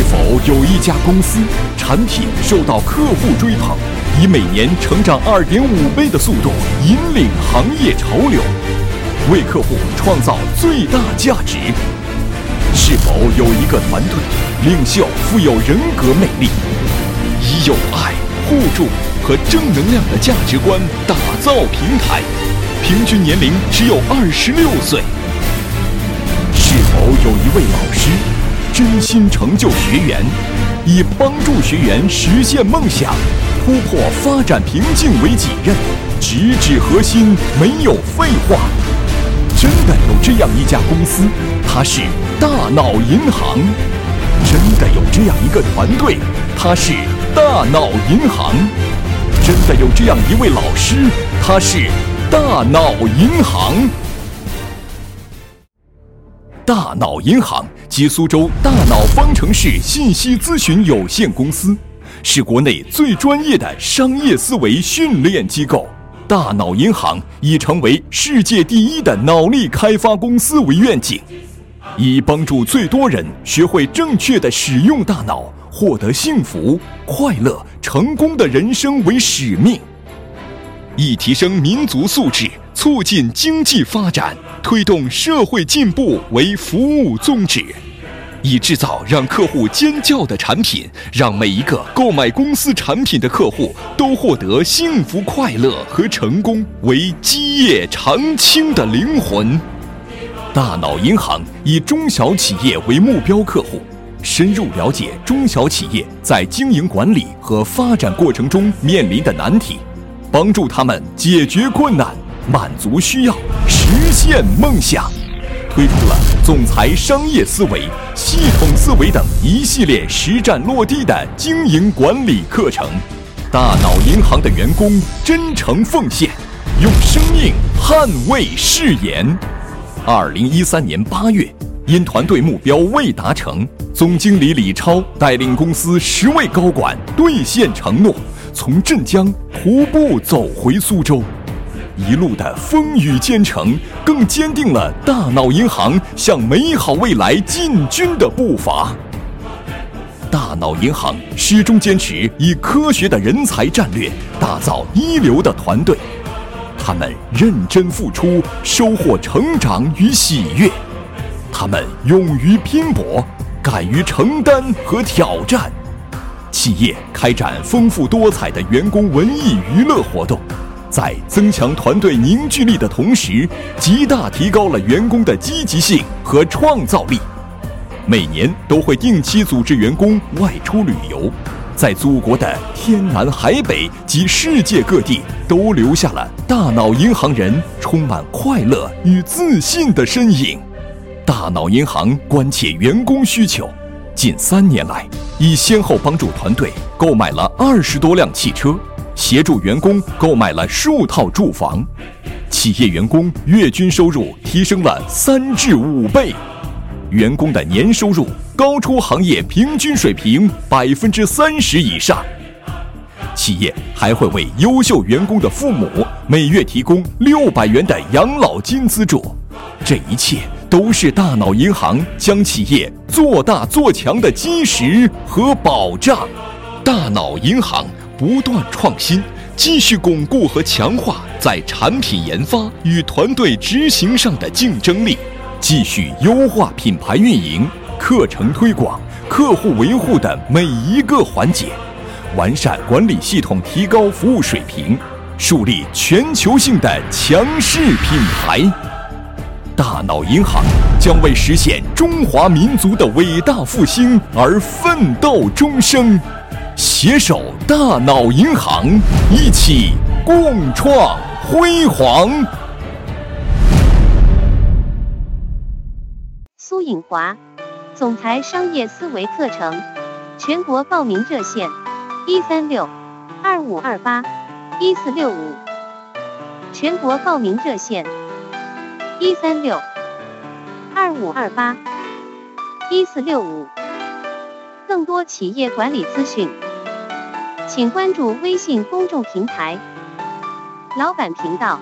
是否有一家公司，产品受到客户追捧，以每年成长二点五倍的速度引领行业潮流，为客户创造最大价值？是否有一个团队领袖富有人格魅力，以有爱、互助和正能量的价值观打造平台？平均年龄只有二十六岁。是否有一位老师真心成就学员，以帮助学员实现梦想、突破发展瓶颈为己任，直指核心，没有废话？真的有这样一家公司，它是大脑银行。真的有这样一个团队，它是大脑银行。真的有这样一位老师，他是。大脑银行，大脑银行及苏州大脑方程式信息咨询有限公司，是国内最专业的商业思维训练机构。大脑银行已成为世界第一的脑力开发公司为愿景，以帮助最多人学会正确的使用大脑，获得幸福、快乐、成功的人生为使命。以提升民族素质、促进经济发展、推动社会进步为服务宗旨，以制造让客户尖叫的产品，让每一个购买公司产品的客户都获得幸福、快乐和成功为基业长青的灵魂。大脑银行以中小企业为目标客户，深入了解中小企业在经营管理和发展过程中面临的难题。帮助他们解决困难、满足需要、实现梦想，推出了总裁商业思维、系统思维等一系列实战落地的经营管理课程。大脑银行的员工真诚奉献，用生命捍卫誓言。二零一三年八月，因团队目标未达成，总经理李超带领公司十位高管兑现承诺。从镇江徒步走回苏州，一路的风雨兼程，更坚定了大脑银行向美好未来进军的步伐。大脑银行始终坚持以科学的人才战略打造一流的团队，他们认真付出，收获成长与喜悦；他们勇于拼搏，敢于承担和挑战。企业开展丰富多彩的员工文艺娱乐活动，在增强团队凝聚力的同时，极大提高了员工的积极性和创造力。每年都会定期组织员工外出旅游，在祖国的天南海北及世界各地，都留下了大脑银行人充满快乐与自信的身影。大脑银行关切员工需求。近三年来，已先后帮助团队购买了二十多辆汽车，协助员工购买了数套住房，企业员工月均收入提升了三至五倍，员工的年收入高出行业平均水平百分之三十以上。企业还会为优秀员工的父母每月提供六百元的养老金资助，这一切。都是大脑银行将企业做大做强的基石和保障。大脑银行不断创新，继续巩固和强化在产品研发与团队执行上的竞争力，继续优化品牌运营、课程推广、客户维护的每一个环节，完善管理系统，提高服务水平，树立全球性的强势品牌。大脑银行将为实现中华民族的伟大复兴而奋斗终生，携手大脑银行，一起共创辉煌。苏颖华，总裁商业思维课程，全国报名热线：一三六二五二八一四六五，全国报名热线。一三六二五二八一四六五，更多企业管理资讯，请关注微信公众平台“老板频道”。